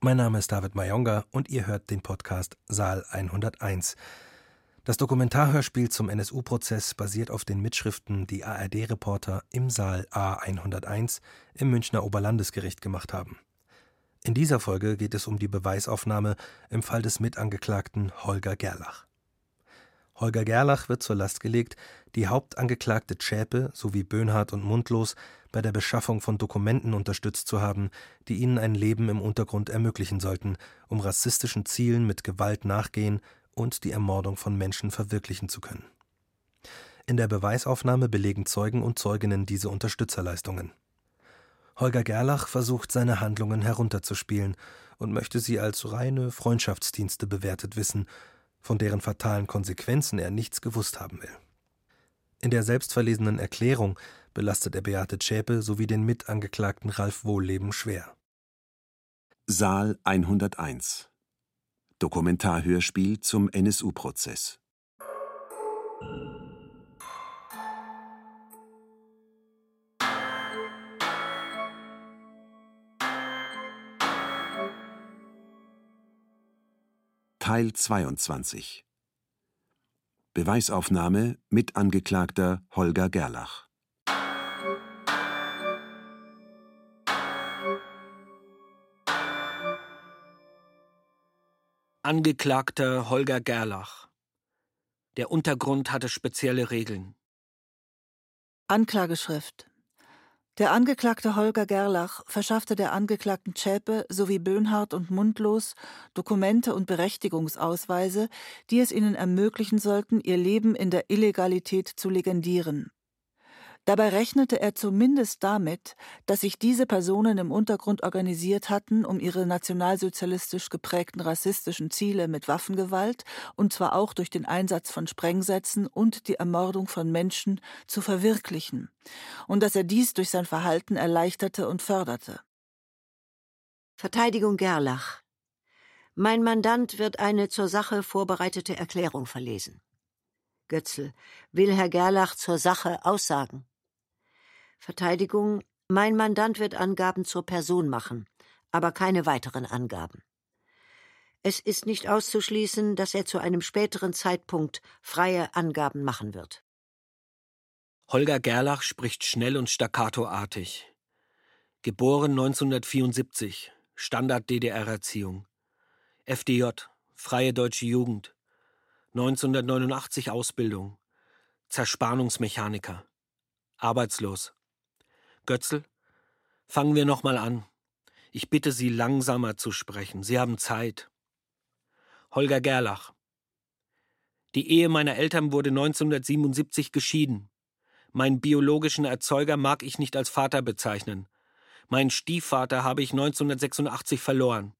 Mein Name ist David Mayonga und ihr hört den Podcast Saal 101. Das Dokumentarhörspiel zum NSU-Prozess basiert auf den Mitschriften, die ARD-Reporter im Saal A101 im Münchner Oberlandesgericht gemacht haben. In dieser Folge geht es um die Beweisaufnahme im Fall des Mitangeklagten Holger Gerlach. Holger Gerlach wird zur Last gelegt, die Hauptangeklagte Zschäpe sowie Böhnhardt und Mundlos bei der Beschaffung von Dokumenten unterstützt zu haben, die ihnen ein Leben im Untergrund ermöglichen sollten, um rassistischen Zielen mit Gewalt nachgehen und die Ermordung von Menschen verwirklichen zu können. In der Beweisaufnahme belegen Zeugen und Zeuginnen diese Unterstützerleistungen. Holger Gerlach versucht seine Handlungen herunterzuspielen und möchte sie als reine Freundschaftsdienste bewertet wissen, von deren fatalen Konsequenzen er nichts gewusst haben will. In der selbstverlesenen Erklärung belastet er Beate Zschäpe sowie den Mitangeklagten Ralf Wohlleben schwer. Saal 101 Dokumentarhörspiel zum NSU-Prozess Teil 22 Beweisaufnahme mit Angeklagter Holger Gerlach Angeklagter Holger Gerlach. Der Untergrund hatte spezielle Regeln. Anklageschrift Der Angeklagte Holger Gerlach verschaffte der Angeklagten Zschäpe sowie Böhnhardt und Mundlos Dokumente und Berechtigungsausweise, die es ihnen ermöglichen sollten, ihr Leben in der Illegalität zu legendieren. Dabei rechnete er zumindest damit, dass sich diese Personen im Untergrund organisiert hatten, um ihre nationalsozialistisch geprägten rassistischen Ziele mit Waffengewalt, und zwar auch durch den Einsatz von Sprengsätzen und die Ermordung von Menschen, zu verwirklichen, und dass er dies durch sein Verhalten erleichterte und förderte. Verteidigung Gerlach. Mein Mandant wird eine zur Sache vorbereitete Erklärung verlesen. Götzl. Will Herr Gerlach zur Sache aussagen? Verteidigung Mein Mandant wird Angaben zur Person machen, aber keine weiteren Angaben. Es ist nicht auszuschließen, dass er zu einem späteren Zeitpunkt freie Angaben machen wird. Holger Gerlach spricht schnell und staccatoartig. Geboren 1974, Standard-DDR-Erziehung. FDJ, Freie Deutsche Jugend. 1989 Ausbildung. Zerspannungsmechaniker. Arbeitslos. Götzl, fangen wir nochmal an. Ich bitte Sie, langsamer zu sprechen. Sie haben Zeit. Holger Gerlach. Die Ehe meiner Eltern wurde 1977 geschieden. Meinen biologischen Erzeuger mag ich nicht als Vater bezeichnen. Meinen Stiefvater habe ich 1986 verloren.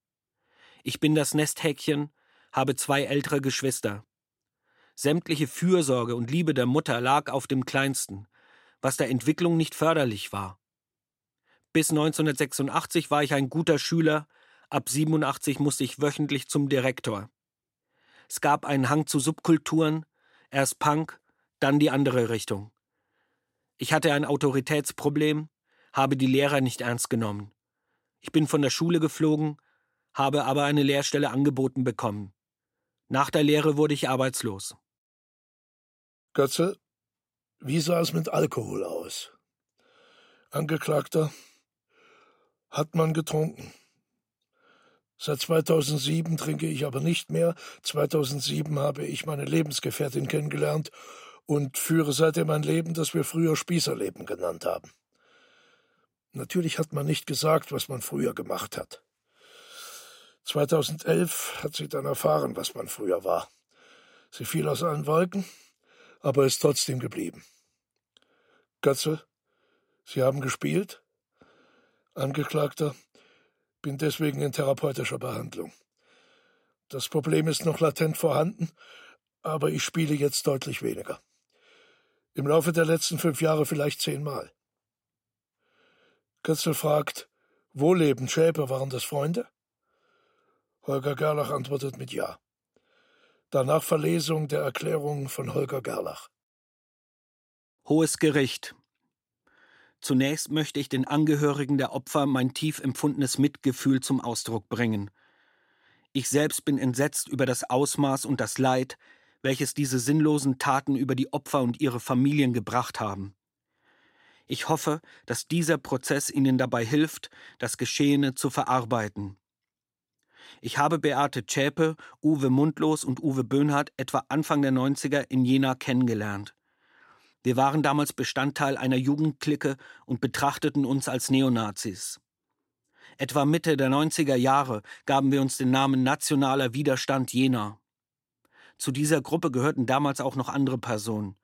Ich bin das Nesthäkchen, habe zwei ältere Geschwister. Sämtliche Fürsorge und Liebe der Mutter lag auf dem Kleinsten, was der Entwicklung nicht förderlich war. Bis 1986 war ich ein guter Schüler, ab 87 musste ich wöchentlich zum Direktor. Es gab einen Hang zu Subkulturen, erst Punk, dann die andere Richtung. Ich hatte ein Autoritätsproblem, habe die Lehrer nicht ernst genommen. Ich bin von der Schule geflogen, habe aber eine Lehrstelle angeboten bekommen. Nach der Lehre wurde ich arbeitslos. Götze, wie sah es mit Alkohol aus? Angeklagter, hat man getrunken. Seit 2007 trinke ich aber nicht mehr. 2007 habe ich meine Lebensgefährtin kennengelernt und führe seitdem ein Leben, das wir früher Spießerleben genannt haben. Natürlich hat man nicht gesagt, was man früher gemacht hat. 2011 hat sie dann erfahren, was man früher war. Sie fiel aus allen Wolken, aber ist trotzdem geblieben. Götze, Sie haben gespielt? Angeklagter, bin deswegen in therapeutischer Behandlung. Das Problem ist noch latent vorhanden, aber ich spiele jetzt deutlich weniger. Im Laufe der letzten fünf Jahre vielleicht zehnmal. Kötzel fragt, wo leben Schäpe, waren das Freunde? Holger Gerlach antwortet mit Ja. Danach Verlesung der Erklärung von Holger Gerlach. Hohes Gericht. Zunächst möchte ich den Angehörigen der Opfer mein tief empfundenes Mitgefühl zum Ausdruck bringen. Ich selbst bin entsetzt über das Ausmaß und das Leid, welches diese sinnlosen Taten über die Opfer und ihre Familien gebracht haben. Ich hoffe, dass dieser Prozess Ihnen dabei hilft, das Geschehene zu verarbeiten. Ich habe Beate Zschäpe, Uwe Mundlos und Uwe Böhnhardt etwa Anfang der 90er in Jena kennengelernt. Wir waren damals Bestandteil einer Jugendklicke und betrachteten uns als Neonazis. Etwa Mitte der 90er Jahre gaben wir uns den Namen Nationaler Widerstand Jena. Zu dieser Gruppe gehörten damals auch noch andere Personen.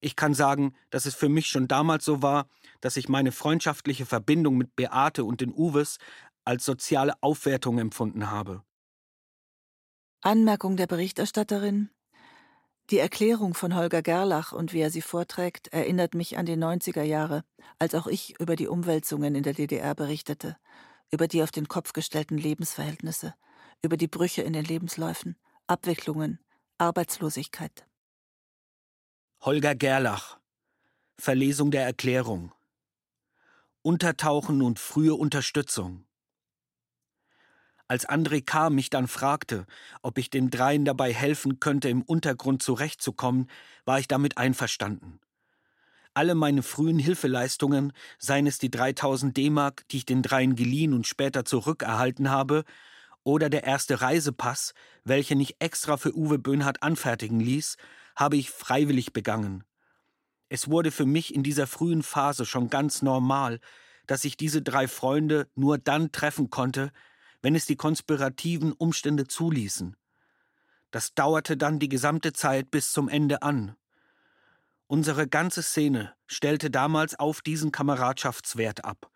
Ich kann sagen, dass es für mich schon damals so war, dass ich meine freundschaftliche Verbindung mit Beate und den Uwes als soziale Aufwertung empfunden habe. Anmerkung der Berichterstatterin die Erklärung von Holger Gerlach und wie er sie vorträgt, erinnert mich an die 90er Jahre, als auch ich über die Umwälzungen in der DDR berichtete, über die auf den Kopf gestellten Lebensverhältnisse, über die Brüche in den Lebensläufen, Abwicklungen, Arbeitslosigkeit. Holger Gerlach Verlesung der Erklärung Untertauchen und frühe Unterstützung als André K. mich dann fragte, ob ich den dreien dabei helfen könnte, im Untergrund zurechtzukommen, war ich damit einverstanden. Alle meine frühen Hilfeleistungen, seien es die 3000 D-Mark, die ich den dreien geliehen und später zurückerhalten habe, oder der erste Reisepass, welchen ich extra für Uwe Böhnhardt anfertigen ließ, habe ich freiwillig begangen. Es wurde für mich in dieser frühen Phase schon ganz normal, dass ich diese drei Freunde nur dann treffen konnte, wenn es die konspirativen Umstände zuließen. Das dauerte dann die gesamte Zeit bis zum Ende an. Unsere ganze Szene stellte damals auf diesen Kameradschaftswert ab.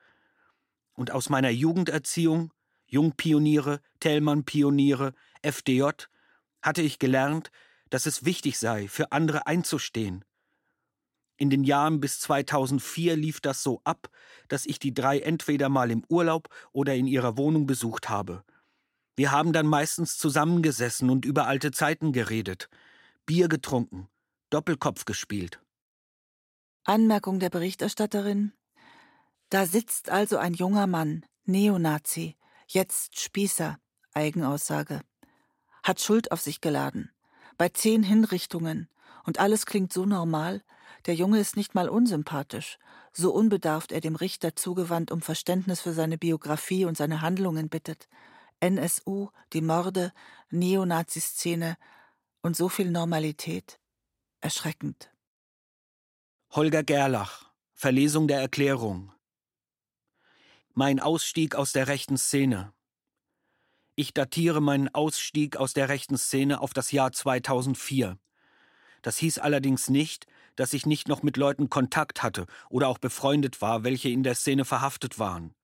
Und aus meiner Jugenderziehung, Jungpioniere, Tellmann-Pioniere, FDJ, hatte ich gelernt, dass es wichtig sei, für andere einzustehen, in den Jahren bis 2004 lief das so ab, dass ich die drei entweder mal im Urlaub oder in ihrer Wohnung besucht habe. Wir haben dann meistens zusammengesessen und über alte Zeiten geredet, Bier getrunken, Doppelkopf gespielt. Anmerkung der Berichterstatterin. Da sitzt also ein junger Mann, Neonazi, jetzt Spießer, Eigenaussage, hat Schuld auf sich geladen, bei zehn Hinrichtungen, und alles klingt so normal, der Junge ist nicht mal unsympathisch, so unbedarft er dem Richter zugewandt um Verständnis für seine Biografie und seine Handlungen bittet. NSU, die Morde, Neonazi-Szene und so viel Normalität. Erschreckend. Holger Gerlach, Verlesung der Erklärung. Mein Ausstieg aus der rechten Szene. Ich datiere meinen Ausstieg aus der rechten Szene auf das Jahr 2004. Das hieß allerdings nicht, dass ich nicht noch mit Leuten Kontakt hatte oder auch befreundet war, welche in der Szene verhaftet waren.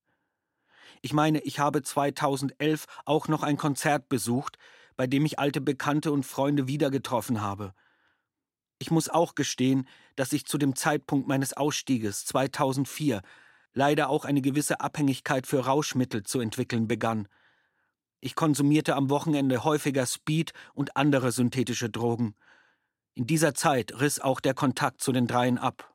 Ich meine, ich habe 2011 auch noch ein Konzert besucht, bei dem ich alte Bekannte und Freunde wieder getroffen habe. Ich muss auch gestehen, dass ich zu dem Zeitpunkt meines Ausstieges 2004 leider auch eine gewisse Abhängigkeit für Rauschmittel zu entwickeln begann. Ich konsumierte am Wochenende häufiger Speed und andere synthetische Drogen. In dieser Zeit riss auch der Kontakt zu den dreien ab.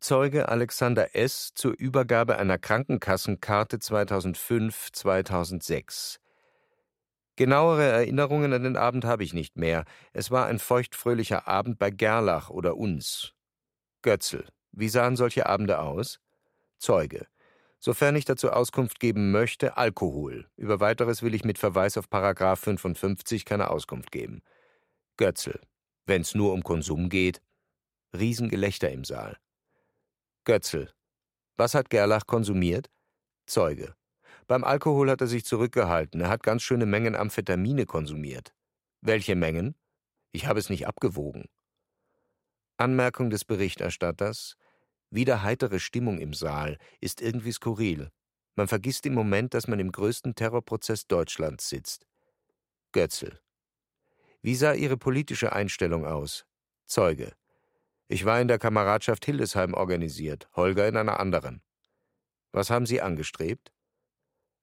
Zeuge Alexander S. zur Übergabe einer Krankenkassenkarte 2005-2006. Genauere Erinnerungen an den Abend habe ich nicht mehr. Es war ein feuchtfröhlicher Abend bei Gerlach oder uns. Götzl. Wie sahen solche Abende aus? Zeuge. Sofern ich dazu Auskunft geben möchte, Alkohol. Über weiteres will ich mit Verweis auf Paragraf 55 keine Auskunft geben. Götzl. Wenn's nur um Konsum geht. Riesengelächter im Saal. Götzl. Was hat Gerlach konsumiert? Zeuge. Beim Alkohol hat er sich zurückgehalten. Er hat ganz schöne Mengen Amphetamine konsumiert. Welche Mengen? Ich habe es nicht abgewogen. Anmerkung des Berichterstatters. Wieder heitere Stimmung im Saal ist irgendwie skurril. Man vergisst im Moment, dass man im größten Terrorprozess Deutschlands sitzt. Götzl. Wie sah Ihre politische Einstellung aus? Zeuge. Ich war in der Kameradschaft Hildesheim organisiert, Holger in einer anderen. Was haben Sie angestrebt?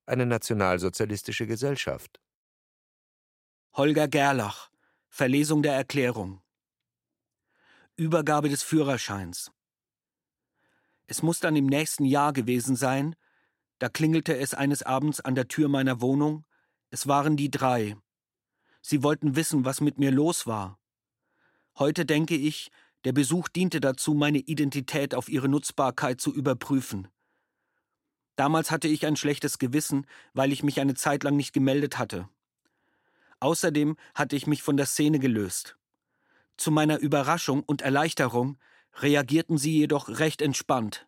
Eine nationalsozialistische Gesellschaft. Holger Gerlach, Verlesung der Erklärung. Übergabe des Führerscheins. Es muss dann im nächsten Jahr gewesen sein. Da klingelte es eines Abends an der Tür meiner Wohnung. Es waren die drei. Sie wollten wissen, was mit mir los war. Heute denke ich, der Besuch diente dazu, meine Identität auf ihre Nutzbarkeit zu überprüfen. Damals hatte ich ein schlechtes Gewissen, weil ich mich eine Zeit lang nicht gemeldet hatte. Außerdem hatte ich mich von der Szene gelöst. Zu meiner Überraschung und Erleichterung reagierten sie jedoch recht entspannt.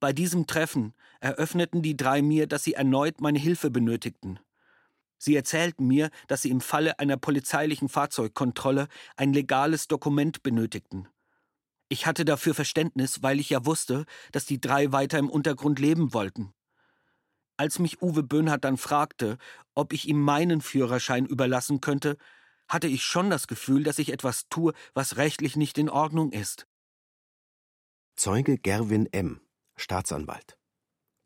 Bei diesem Treffen eröffneten die drei mir, dass sie erneut meine Hilfe benötigten. Sie erzählten mir, dass sie im Falle einer polizeilichen Fahrzeugkontrolle ein legales Dokument benötigten. Ich hatte dafür Verständnis, weil ich ja wusste, dass die drei weiter im Untergrund leben wollten. Als mich Uwe Böhnhardt dann fragte, ob ich ihm meinen Führerschein überlassen könnte, hatte ich schon das Gefühl, dass ich etwas tue, was rechtlich nicht in Ordnung ist. Zeuge Gerwin M., Staatsanwalt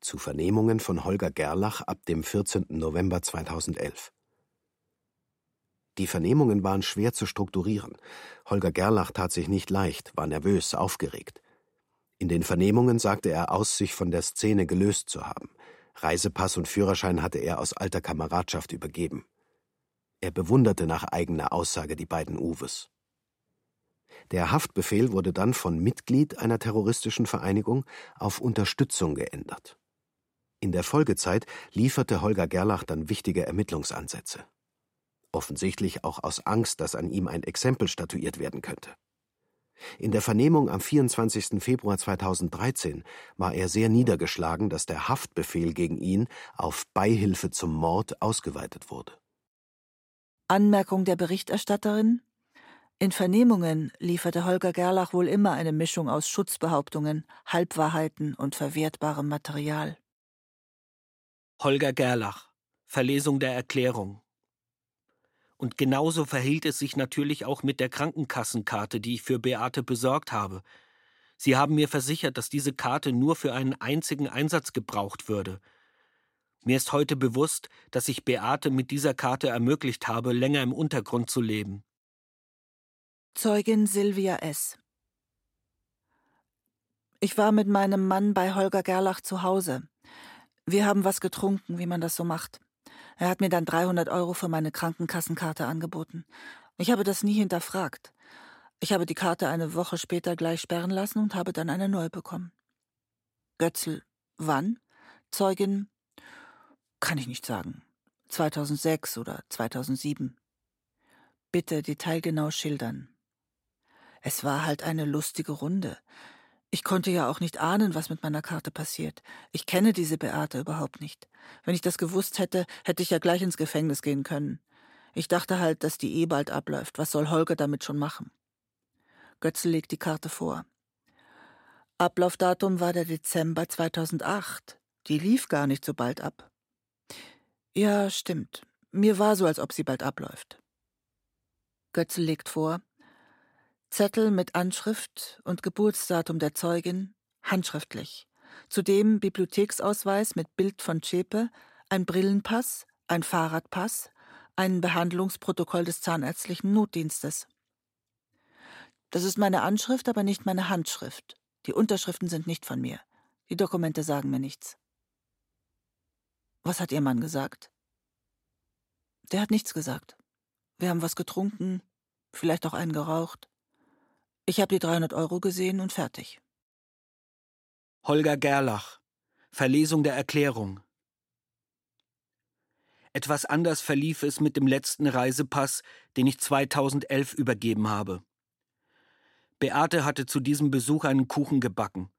zu Vernehmungen von Holger Gerlach ab dem 14. November 2011. Die Vernehmungen waren schwer zu strukturieren. Holger Gerlach tat sich nicht leicht, war nervös, aufgeregt. In den Vernehmungen sagte er aus, sich von der Szene gelöst zu haben. Reisepass und Führerschein hatte er aus alter Kameradschaft übergeben. Er bewunderte nach eigener Aussage die beiden Uwes. Der Haftbefehl wurde dann von Mitglied einer terroristischen Vereinigung auf Unterstützung geändert. In der Folgezeit lieferte Holger Gerlach dann wichtige Ermittlungsansätze. Offensichtlich auch aus Angst, dass an ihm ein Exempel statuiert werden könnte. In der Vernehmung am 24. Februar 2013 war er sehr niedergeschlagen, dass der Haftbefehl gegen ihn auf Beihilfe zum Mord ausgeweitet wurde. Anmerkung der Berichterstatterin in Vernehmungen lieferte Holger Gerlach wohl immer eine Mischung aus Schutzbehauptungen, Halbwahrheiten und verwertbarem Material. Holger Gerlach, Verlesung der Erklärung. Und genauso verhielt es sich natürlich auch mit der Krankenkassenkarte, die ich für Beate besorgt habe. Sie haben mir versichert, dass diese Karte nur für einen einzigen Einsatz gebraucht würde. Mir ist heute bewusst, dass ich Beate mit dieser Karte ermöglicht habe, länger im Untergrund zu leben. Zeugin Silvia S. Ich war mit meinem Mann bei Holger Gerlach zu Hause. Wir haben was getrunken, wie man das so macht. Er hat mir dann 300 Euro für meine Krankenkassenkarte angeboten. Ich habe das nie hinterfragt. Ich habe die Karte eine Woche später gleich sperren lassen und habe dann eine neue bekommen. Götzl, wann? Zeugin, kann ich nicht sagen. 2006 oder 2007. Bitte detailgenau schildern. Es war halt eine lustige Runde. Ich konnte ja auch nicht ahnen, was mit meiner Karte passiert. Ich kenne diese Beate überhaupt nicht. Wenn ich das gewusst hätte, hätte ich ja gleich ins Gefängnis gehen können. Ich dachte halt, dass die eh bald abläuft. Was soll Holger damit schon machen? Götzel legt die Karte vor. Ablaufdatum war der Dezember 2008. Die lief gar nicht so bald ab. Ja, stimmt. Mir war so, als ob sie bald abläuft. Götzel legt vor. Zettel mit Anschrift und Geburtsdatum der Zeugin, handschriftlich. Zudem Bibliotheksausweis mit Bild von Zschäpe, ein Brillenpass, ein Fahrradpass, ein Behandlungsprotokoll des zahnärztlichen Notdienstes. Das ist meine Anschrift, aber nicht meine Handschrift. Die Unterschriften sind nicht von mir. Die Dokumente sagen mir nichts. Was hat Ihr Mann gesagt? Der hat nichts gesagt. Wir haben was getrunken, vielleicht auch einen geraucht. Ich habe die 300 Euro gesehen und fertig. Holger Gerlach, Verlesung der Erklärung. Etwas anders verlief es mit dem letzten Reisepass, den ich 2011 übergeben habe. Beate hatte zu diesem Besuch einen Kuchen gebacken.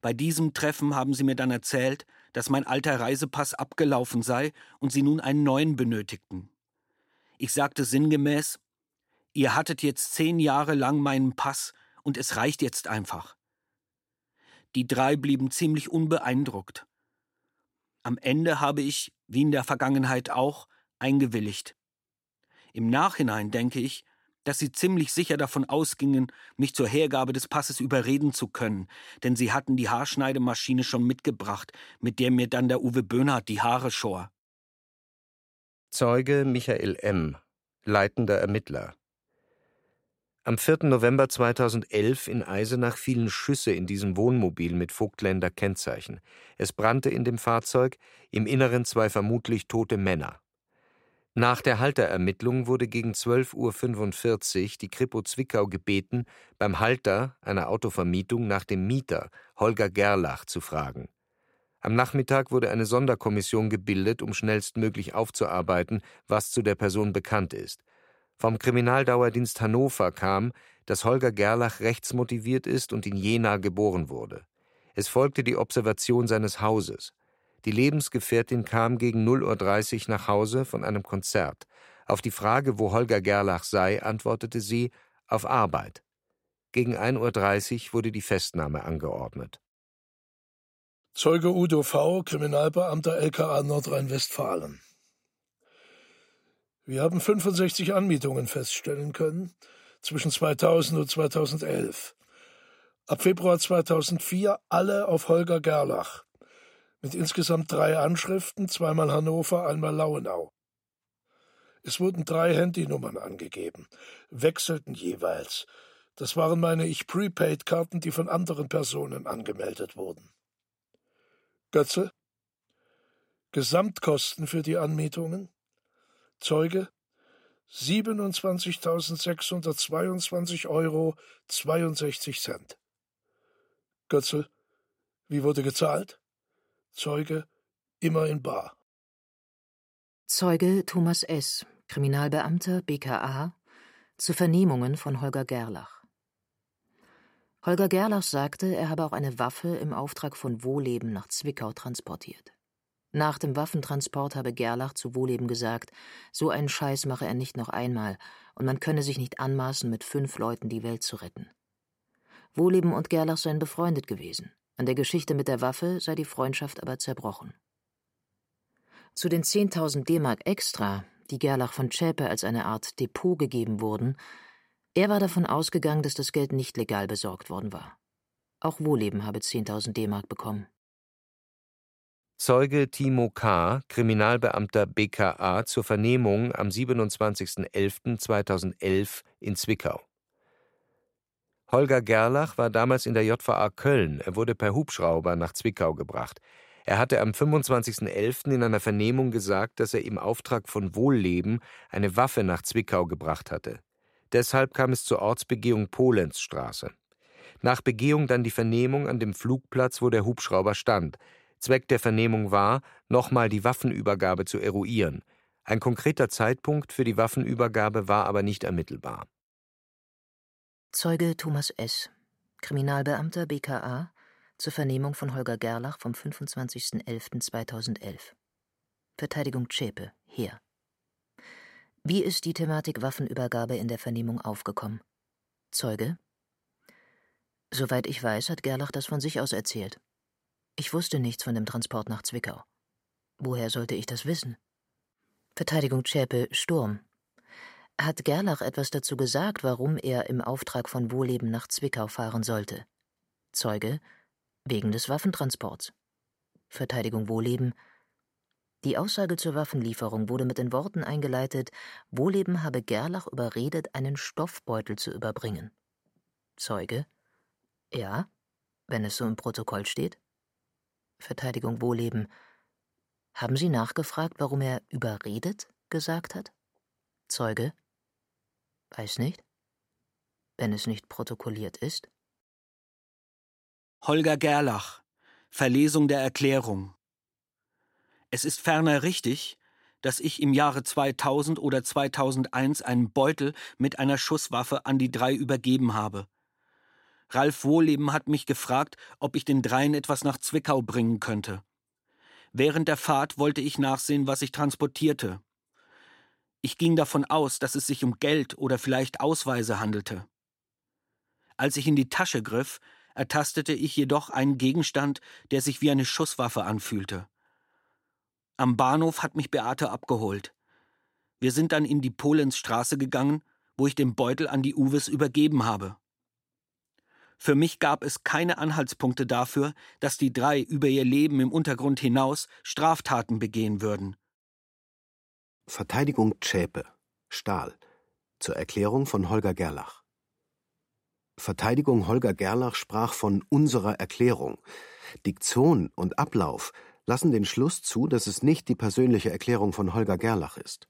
Bei diesem Treffen haben sie mir dann erzählt, dass mein alter Reisepass abgelaufen sei und sie nun einen neuen benötigten. Ich sagte sinngemäß, Ihr hattet jetzt zehn Jahre lang meinen Pass und es reicht jetzt einfach. Die drei blieben ziemlich unbeeindruckt. Am Ende habe ich, wie in der Vergangenheit auch, eingewilligt. Im Nachhinein denke ich, dass sie ziemlich sicher davon ausgingen, mich zur Hergabe des Passes überreden zu können, denn sie hatten die Haarschneidemaschine schon mitgebracht, mit der mir dann der Uwe Böhnhardt die Haare schor. Zeuge Michael M., leitender Ermittler Am 4. November 2011 in Eisenach fielen Schüsse in diesem Wohnmobil mit Vogtländer Kennzeichen. Es brannte in dem Fahrzeug, im Inneren zwei vermutlich tote Männer. Nach der Halterermittlung wurde gegen 12.45 Uhr die Kripo Zwickau gebeten, beim Halter einer Autovermietung nach dem Mieter Holger Gerlach zu fragen. Am Nachmittag wurde eine Sonderkommission gebildet, um schnellstmöglich aufzuarbeiten, was zu der Person bekannt ist. Vom Kriminaldauerdienst Hannover kam, dass Holger Gerlach rechtsmotiviert ist und in Jena geboren wurde. Es folgte die Observation seines Hauses. Die Lebensgefährtin kam gegen 0.30 Uhr nach Hause von einem Konzert. Auf die Frage, wo Holger Gerlach sei, antwortete sie: auf Arbeit. Gegen 1.30 Uhr wurde die Festnahme angeordnet. Zeuge Udo V., Kriminalbeamter LKA Nordrhein-Westfalen. Wir haben 65 Anmietungen feststellen können zwischen 2000 und 2011. Ab Februar 2004 alle auf Holger Gerlach mit insgesamt drei Anschriften, zweimal Hannover, einmal Lauenau. Es wurden drei Handynummern angegeben, wechselten jeweils. Das waren meine ich Prepaid-Karten, die von anderen Personen angemeldet wurden. Götze Gesamtkosten für die Anmietungen Zeuge 27.622 Euro 62 Cent. Götzel, wie wurde gezahlt? Zeuge immer in Bar. Zeuge Thomas S., Kriminalbeamter BKA, zu Vernehmungen von Holger Gerlach. Holger Gerlach sagte, er habe auch eine Waffe im Auftrag von Wohleben nach Zwickau transportiert. Nach dem Waffentransport habe Gerlach zu Wohleben gesagt, so einen Scheiß mache er nicht noch einmal und man könne sich nicht anmaßen, mit fünf Leuten die Welt zu retten. Wohleben und Gerlach seien befreundet gewesen. An der Geschichte mit der Waffe sei die Freundschaft aber zerbrochen. Zu den 10.000 D-Mark extra, die Gerlach von Zschäpe als eine Art Depot gegeben wurden, er war davon ausgegangen, dass das Geld nicht legal besorgt worden war. Auch Wohleben habe 10.000 D-Mark bekommen. Zeuge Timo K., Kriminalbeamter BKA, zur Vernehmung am 27.11.2011 in Zwickau. Holger Gerlach war damals in der JVA Köln. Er wurde per Hubschrauber nach Zwickau gebracht. Er hatte am 25.11. in einer Vernehmung gesagt, dass er im Auftrag von Wohlleben eine Waffe nach Zwickau gebracht hatte. Deshalb kam es zur Ortsbegehung Polenzstraße. Nach Begehung dann die Vernehmung an dem Flugplatz, wo der Hubschrauber stand. Zweck der Vernehmung war, nochmal die Waffenübergabe zu eruieren. Ein konkreter Zeitpunkt für die Waffenübergabe war aber nicht ermittelbar. Zeuge Thomas S., Kriminalbeamter BKA, zur Vernehmung von Holger Gerlach vom 25.11.2011. Verteidigung Zschäpe, Heer. Wie ist die Thematik Waffenübergabe in der Vernehmung aufgekommen? Zeuge. Soweit ich weiß, hat Gerlach das von sich aus erzählt. Ich wusste nichts von dem Transport nach Zwickau. Woher sollte ich das wissen? Verteidigung Zschäpe, Sturm. Hat Gerlach etwas dazu gesagt, warum er im Auftrag von Wohleben nach Zwickau fahren sollte? Zeuge wegen des Waffentransports. Verteidigung Wohleben Die Aussage zur Waffenlieferung wurde mit den Worten eingeleitet, Wohleben habe Gerlach überredet, einen Stoffbeutel zu überbringen. Zeuge Ja, wenn es so im Protokoll steht. Verteidigung Wohleben Haben Sie nachgefragt, warum er überredet gesagt hat? Zeuge Weiß nicht. Wenn es nicht protokolliert ist. Holger Gerlach. Verlesung der Erklärung. Es ist ferner richtig, dass ich im Jahre 2000 oder 2001 einen Beutel mit einer Schusswaffe an die drei übergeben habe. Ralf Wohleben hat mich gefragt, ob ich den dreien etwas nach Zwickau bringen könnte. Während der Fahrt wollte ich nachsehen, was ich transportierte. Ich ging davon aus, dass es sich um Geld oder vielleicht Ausweise handelte. Als ich in die Tasche griff, ertastete ich jedoch einen Gegenstand, der sich wie eine Schusswaffe anfühlte. Am Bahnhof hat mich Beate abgeholt. Wir sind dann in die Polensstraße gegangen, wo ich den Beutel an die Uwes übergeben habe. Für mich gab es keine Anhaltspunkte dafür, dass die drei über ihr Leben im Untergrund hinaus Straftaten begehen würden. Verteidigung Zschäpe, Stahl, zur Erklärung von Holger Gerlach. Verteidigung Holger Gerlach sprach von unserer Erklärung. Diktion und Ablauf lassen den Schluss zu, dass es nicht die persönliche Erklärung von Holger Gerlach ist.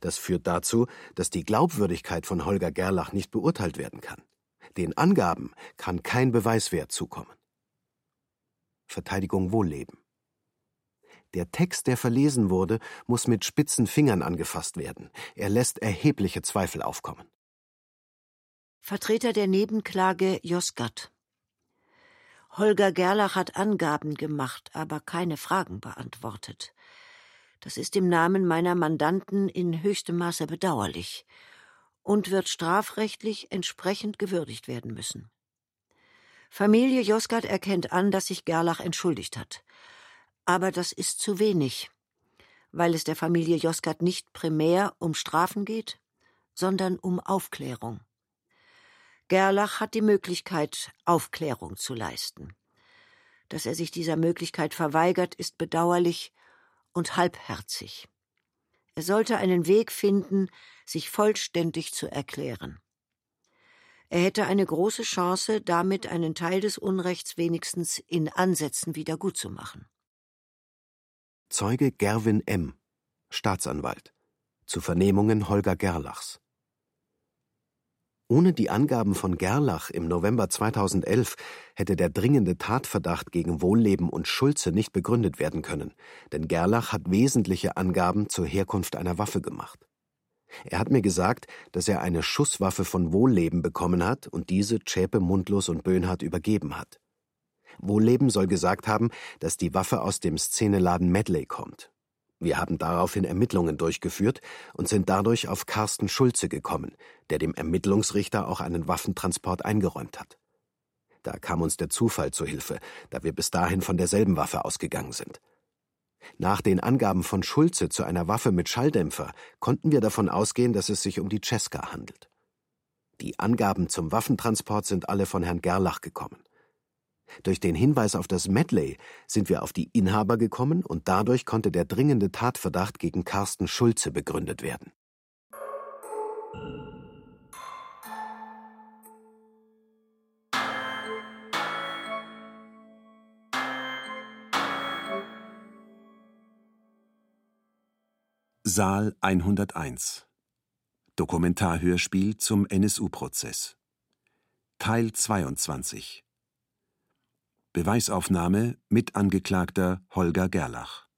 Das führt dazu, dass die Glaubwürdigkeit von Holger Gerlach nicht beurteilt werden kann. Den Angaben kann kein Beweiswert zukommen. Verteidigung Wohlleben. Der Text, der verlesen wurde, muss mit spitzen Fingern angefasst werden. Er lässt erhebliche Zweifel aufkommen. Vertreter der Nebenklage Josgat. Holger Gerlach hat Angaben gemacht, aber keine Fragen beantwortet. Das ist im Namen meiner Mandanten in höchstem Maße bedauerlich und wird strafrechtlich entsprechend gewürdigt werden müssen. Familie Josgat erkennt an, dass sich Gerlach entschuldigt hat. Aber das ist zu wenig, weil es der Familie Josgat nicht primär um Strafen geht, sondern um Aufklärung. Gerlach hat die Möglichkeit, Aufklärung zu leisten. Dass er sich dieser Möglichkeit verweigert, ist bedauerlich und halbherzig. Er sollte einen Weg finden, sich vollständig zu erklären. Er hätte eine große Chance, damit einen Teil des Unrechts wenigstens in Ansätzen wiedergutzumachen. Zeuge Gerwin M., Staatsanwalt. Zu Vernehmungen Holger Gerlachs. Ohne die Angaben von Gerlach im November 2011 hätte der dringende Tatverdacht gegen Wohlleben und Schulze nicht begründet werden können, denn Gerlach hat wesentliche Angaben zur Herkunft einer Waffe gemacht. Er hat mir gesagt, dass er eine Schusswaffe von Wohlleben bekommen hat und diese Zschäpe Mundlos und Böhnhardt übergeben hat. Wohlleben soll gesagt haben, dass die Waffe aus dem Szeneladen Medley kommt. Wir haben daraufhin Ermittlungen durchgeführt und sind dadurch auf Carsten Schulze gekommen, der dem Ermittlungsrichter auch einen Waffentransport eingeräumt hat. Da kam uns der Zufall zu Hilfe, da wir bis dahin von derselben Waffe ausgegangen sind. Nach den Angaben von Schulze zu einer Waffe mit Schalldämpfer konnten wir davon ausgehen, dass es sich um die Cesca handelt. Die Angaben zum Waffentransport sind alle von Herrn Gerlach gekommen. Durch den Hinweis auf das Medley sind wir auf die Inhaber gekommen und dadurch konnte der dringende Tatverdacht gegen Carsten Schulze begründet werden. Saal 101 Dokumentarhörspiel zum NSU-Prozess Teil 22 Beweisaufnahme mit Angeklagter Holger Gerlach